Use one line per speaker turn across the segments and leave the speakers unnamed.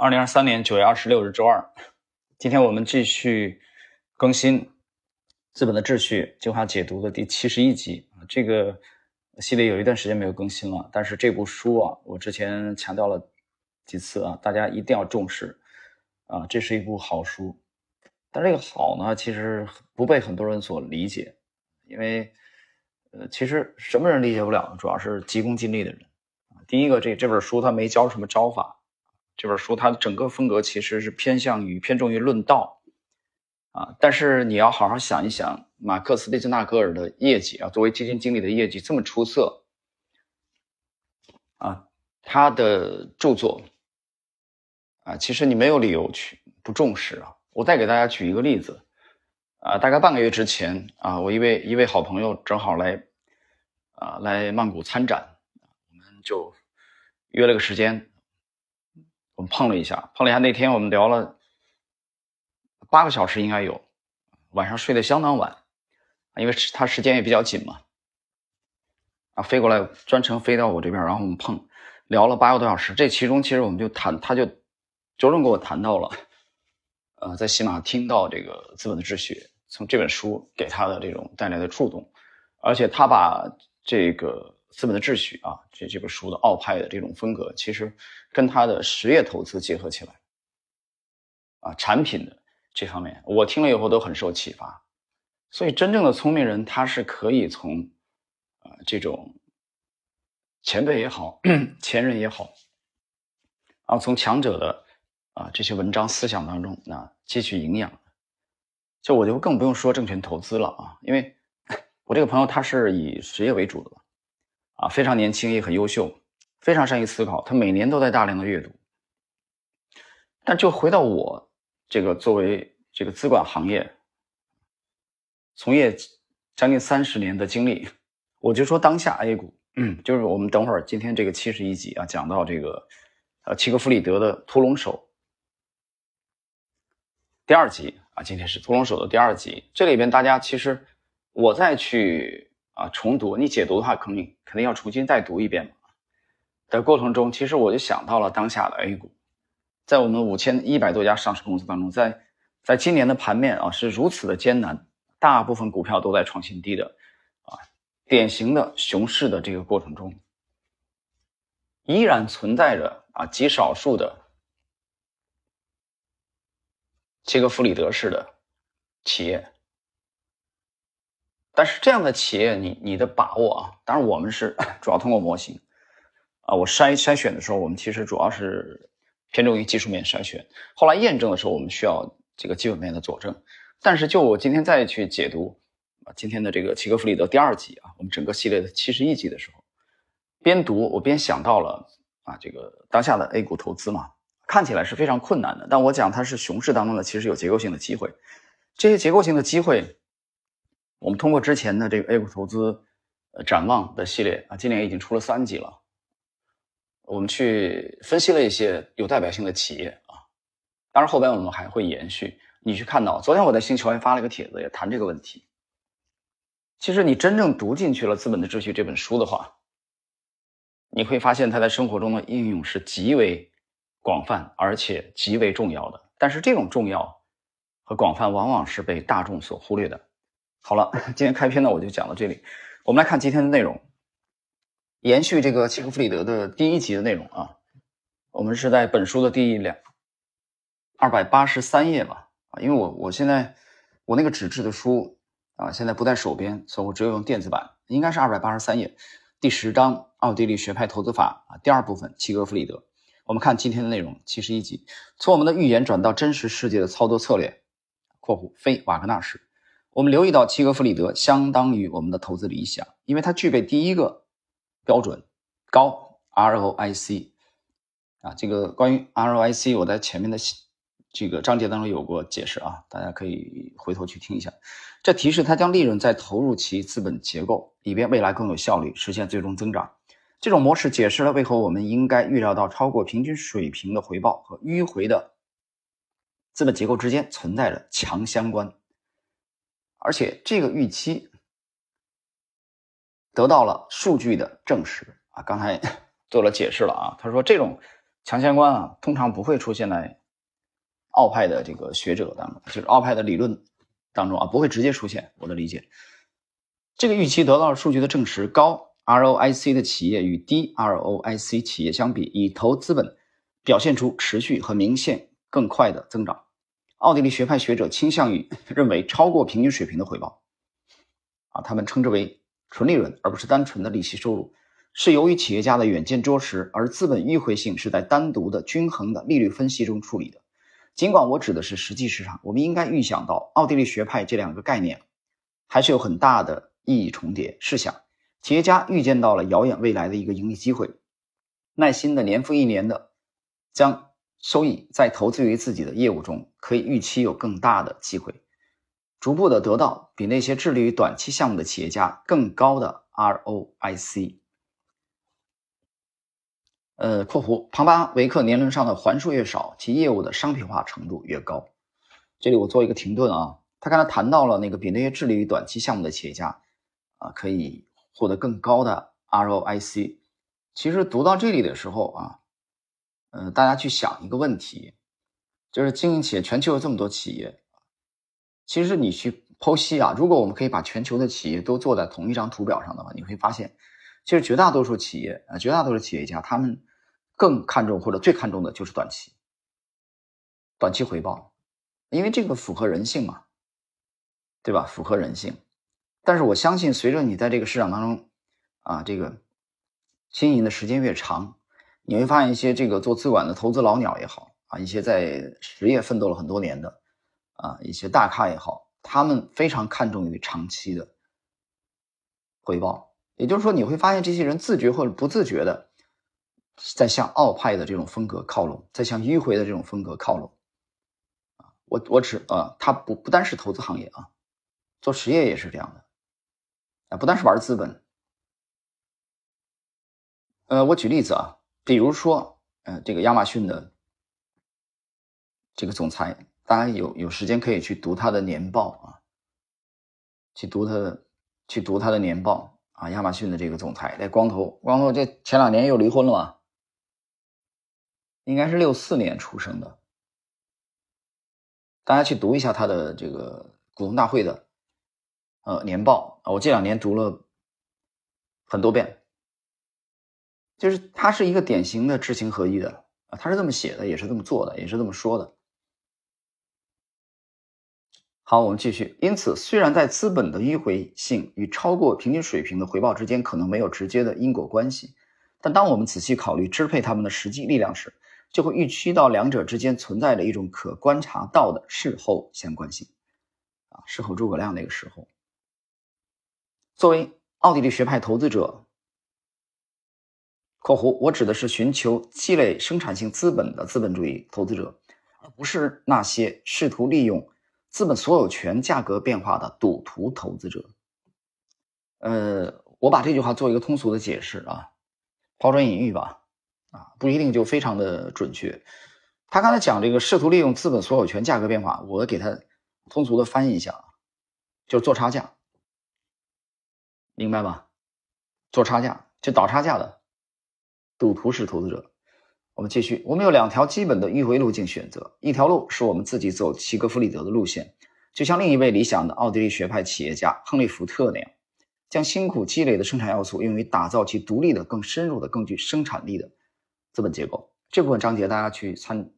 二零二三年九月二十六日周二，今天我们继续更新《资本的秩序》精华解读的第七十一集啊。这个系列有一段时间没有更新了，但是这部书啊，我之前强调了几次啊，大家一定要重视啊，这是一部好书。但这个好呢，其实不被很多人所理解，因为呃，其实什么人理解不了？主要是急功近利的人。第一个，这这本书它没教什么招法。这本书它的整个风格其实是偏向于偏重于论道，啊，但是你要好好想一想，马克思·列兹纳格尔的业绩啊，作为基金经理的业绩这么出色，啊，他的著作，啊，其实你没有理由去不重视啊。我再给大家举一个例子，啊，大概半个月之前啊，我一位一位好朋友正好来，啊，来曼谷参展，我们就约了个时间。我们碰了一下，碰了一下。那天我们聊了八个小时，应该有。晚上睡得相当晚，因为他时间也比较紧嘛。啊，飞过来，专程飞到我这边，然后我们碰，聊了八个多小时。这其中其实我们就谈，他就着重给我谈到了，呃，在喜马听到这个《资本的秩序》，从这本书给他的这种带来的触动，而且他把这个。资本的秩序啊，这这本书的奥派的这种风格，其实跟他的实业投资结合起来，啊，产品的这方面，我听了以后都很受启发。所以，真正的聪明人，他是可以从啊这种前辈也好，前人也好，啊，从强者的啊这些文章思想当中啊汲取营养。就我就更不用说证券投资了啊，因为 我这个朋友他是以实业为主的。啊，非常年轻，也很优秀，非常善于思考。他每年都在大量的阅读。但就回到我这个作为这个资管行业从业将近三十年的经历，我就说当下 A 股，嗯，就是我们等会儿今天这个七十一集啊，讲到这个呃齐格弗里德的屠龙手第二集啊，今天是屠龙手的第二集。这里边大家其实我再去。啊，重读你解读的话，肯定肯定要重新再读一遍嘛。的过程中，其实我就想到了当下的 A 股，在我们五千一百多家上市公司当中，在在今年的盘面啊是如此的艰难，大部分股票都在创新低的啊，典型的熊市的这个过程中，依然存在着啊极少数的切格弗里德式的企业。但是这样的企业，你你的把握啊，当然我们是 主要通过模型啊，我筛筛选的时候，我们其实主要是偏重于技术面筛选。后来验证的时候，我们需要这个基本面的佐证。但是就我今天再去解读啊，今天的这个齐格弗里德第二集啊，我们整个系列的七十一集的时候，边读我边想到了啊，这个当下的 A 股投资嘛，看起来是非常困难的。但我讲它是熊市当中呢，其实有结构性的机会，这些结构性的机会。我们通过之前的这个 A 股投资呃展望的系列啊，今年已经出了三集了。我们去分析了一些有代表性的企业啊，当然后边我们还会延续。你去看到，昨天我在星球还发了一个帖子，也谈这个问题。其实你真正读进去了《资本的秩序》这本书的话，你会发现它在生活中的应用是极为广泛而且极为重要的。但是这种重要和广泛往往是被大众所忽略的。好了，今天开篇呢，我就讲到这里。我们来看今天的内容，延续这个契诃弗里德的第一集的内容啊。我们是在本书的第两二百八十三页吧啊，因为我我现在我那个纸质的书啊，现在不在手边，所以我只有用电子版，应该是二百八十三页，第十章奥地利学派投资法啊，第二部分契诃弗里德。我们看今天的内容，七十一集，从我们的预言转到真实世界的操作策略（括弧非瓦格纳式）。我们留意到，齐格弗里德相当于我们的投资理想，因为它具备第一个标准高 ROIC 啊。这个关于 ROIC，我在前面的这个章节当中有过解释啊，大家可以回头去听一下。这提示它将利润再投入其资本结构，以便未来更有效率实现最终增长。这种模式解释了为何我们应该预料到超过平均水平的回报和迂回的资本结构之间存在着强相关。而且这个预期得到了数据的证实啊，刚才 做了解释了啊。他说这种强相关啊，通常不会出现在奥派的这个学者当中，就是奥派的理论当中啊，不会直接出现。我的理解，这个预期得到了数据的证实，高 ROIC 的企业与低 ROIC 企业相比，以投资本表现出持续和明显更快的增长。奥地利学派学者倾向于 认为，超过平均水平的回报，啊，他们称之为纯利润，而不是单纯的利息收入。是由于企业家的远见卓识，而资本迂回性是在单独的均衡的利率分析中处理的。尽管我指的是实际市场，我们应该预想到奥地利学派这两个概念还是有很大的意义重叠。试想，企业家预见到了遥远未来的一个盈利机会，耐心的年复一年的将收益在投资于自己的业务中，可以预期有更大的机会，逐步的得到比那些致力于短期项目的企业家更高的 ROIC。呃，括弧庞巴维克年轮上的环数越少，其业务的商品化程度越高。这里我做一个停顿啊，他刚才谈到了那个比那些致力于短期项目的企业家啊，可以获得更高的 ROIC。其实读到这里的时候啊，呃，大家去想一个问题，就是经营企业，全球有这么多企业，其实你去剖析啊，如果我们可以把全球的企业都做在同一张图表上的话，你会发现，其实绝大多数企业啊，绝大多数企业家他们。更看重或者最看重的就是短期，短期回报，因为这个符合人性嘛，对吧？符合人性。但是我相信，随着你在这个市场当中啊，这个经营的时间越长，你会发现一些这个做资管的投资老鸟也好啊，一些在实业奋斗了很多年的啊一些大咖也好，他们非常看重于长期的回报。也就是说，你会发现这些人自觉或者不自觉的。在向澳派的这种风格靠拢，在向迂回的这种风格靠拢，啊，我我只啊，他不不单是投资行业啊，做实业也是这样的，啊，不单是玩资本，呃，我举例子啊，比如说，呃，这个亚马逊的这个总裁，大家有有时间可以去读他的年报啊，去读他的，去读他的年报啊，亚马逊的这个总裁，那光头，光头，这前两年又离婚了嘛。应该是六四年出生的，大家去读一下他的这个股东大会的呃年报啊，我这两年读了很多遍，就是他是一个典型的知行合一的啊，他是这么写的，也是这么做的，也是这么说的。好，我们继续。因此，虽然在资本的迂回性与超过平均水平的回报之间可能没有直接的因果关系，但当我们仔细考虑支配他们的实际力量时，就会预期到两者之间存在着一种可观察到的事后相关性，啊，事后诸葛亮那个时候，作为奥地利学派投资者（括弧我指的是寻求积累生产性资本的资本主义投资者，而不是那些试图利用资本所有权价格变化的赌徒投资者）。呃，我把这句话做一个通俗的解释啊，抛砖引玉吧。啊，不一定就非常的准确。他刚才讲这个试图利用资本所有权价格变化，我给他通俗的翻译一下，就是做差价，明白吧？做差价就倒差价的赌徒式投资者。我们继续，我们有两条基本的迂回路径选择，一条路是我们自己走齐格弗里德的路线，就像另一位理想的奥地利学派企业家亨利·福特那样，将辛苦积累的生产要素用于打造其独立的、更深入的、更具生产力的。资本结构这部分章节，大家去参，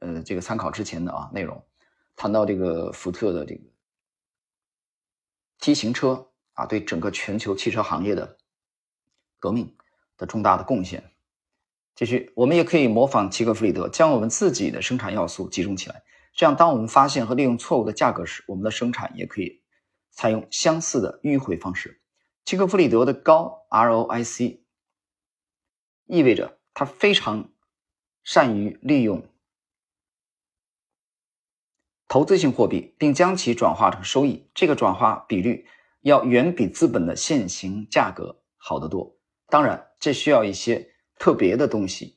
呃，这个参考之前的啊内容，谈到这个福特的这个 T 型车啊，对整个全球汽车行业的革命的重大的贡献。继续，我们也可以模仿齐格弗里德，将我们自己的生产要素集中起来，这样当我们发现和利用错误的价格时，我们的生产也可以采用相似的迂回方式。齐格弗里德的高 ROIC 意味着。他非常善于利用投资性货币，并将其转化成收益。这个转化比率要远比资本的现行价格好得多。当然，这需要一些特别的东西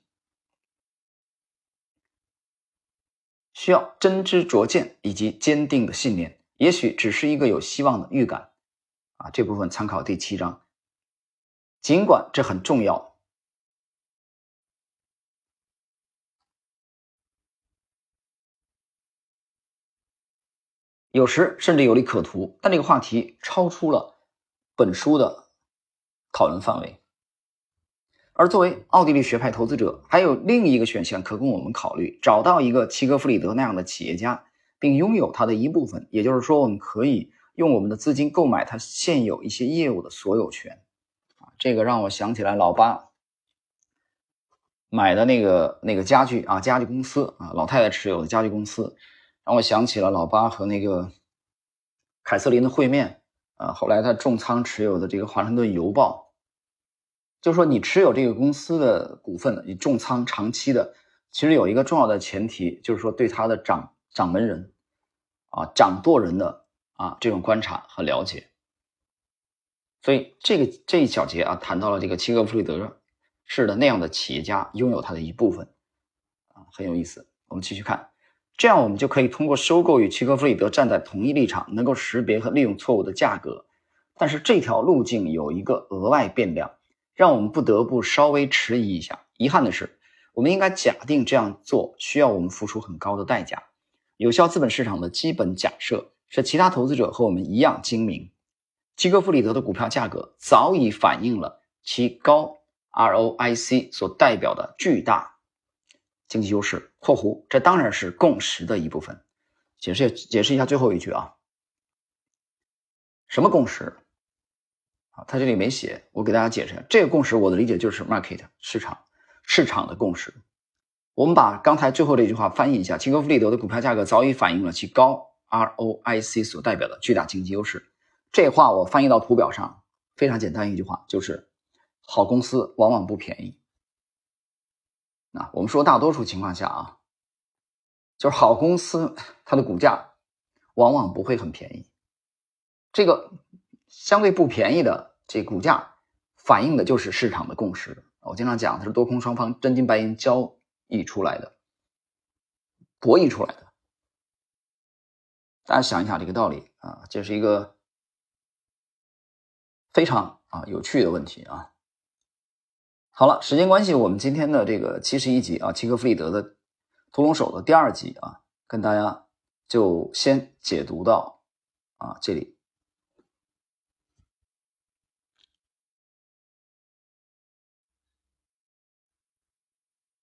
需要真知灼见以及坚定的信念也许只是一个有希望的预感。啊这部分参考第七章。尽管这很重要有时甚至有利可图但这个话题超出了本书的讨论范围而作为奥地利学派投资者，还有另一个选项可供我们考虑：找到一个齐格弗里德那样的企业家，并拥有他的一部分。也就是说，我们可以用我们的资金购买他现有一些业务的所有权。啊，这个让我想起来老八买的那个那个家具啊，家具公司啊，老太太持有的家具公司，让我想起了老八和那个凯瑟琳的会面啊。后来他重仓持有的这个华盛顿邮报。就是说，你持有这个公司的股份，你重仓长期的，其实有一个重要的前提，就是说对他的掌掌门人，啊，掌舵人的啊这种观察和了解。所以这个这一小节啊，谈到了这个齐格弗里德式的那样的企业家拥有他的一部分，啊，很有意思。我们继续看，这样我们就可以通过收购与齐格弗里德站在同一立场，能够识别和利用错误的价格。但是这条路径有一个额外变量。让我们不得不稍微迟疑一下。遗憾的是，我们应该假定这样做需要我们付出很高的代价。有效资本市场的基本假设是，其他投资者和我们一样精明。基格弗里德的股票价格早已反映了其高 ROIC 所代表的巨大经济优势。（括弧）这当然是共识的一部分。解释解释一下最后一句啊，什么共识？啊，他这里没写，我给大家解释一下。这个共识，我的理解就是 market 市场市场的共识。我们把刚才最后这句话翻译一下：齐格弗里德的股票价格早已反映了其高 ROIC 所代表的巨大经济优势。这话我翻译到图表上，非常简单一句话，就是好公司往往不便宜。那我们说大多数情况下啊，就是好公司它的股价往往不会很便宜。这个。相对不便宜的这股价，反映的就是市场的共识。我经常讲，它是多空双方真金白银交易出来的，博弈出来的。大家想一想这个道理啊，这是一个非常啊有趣的问题啊。好了，时间关系，我们今天的这个七十一集啊，齐克弗里德的屠龙手的第二集啊，跟大家就先解读到啊这里。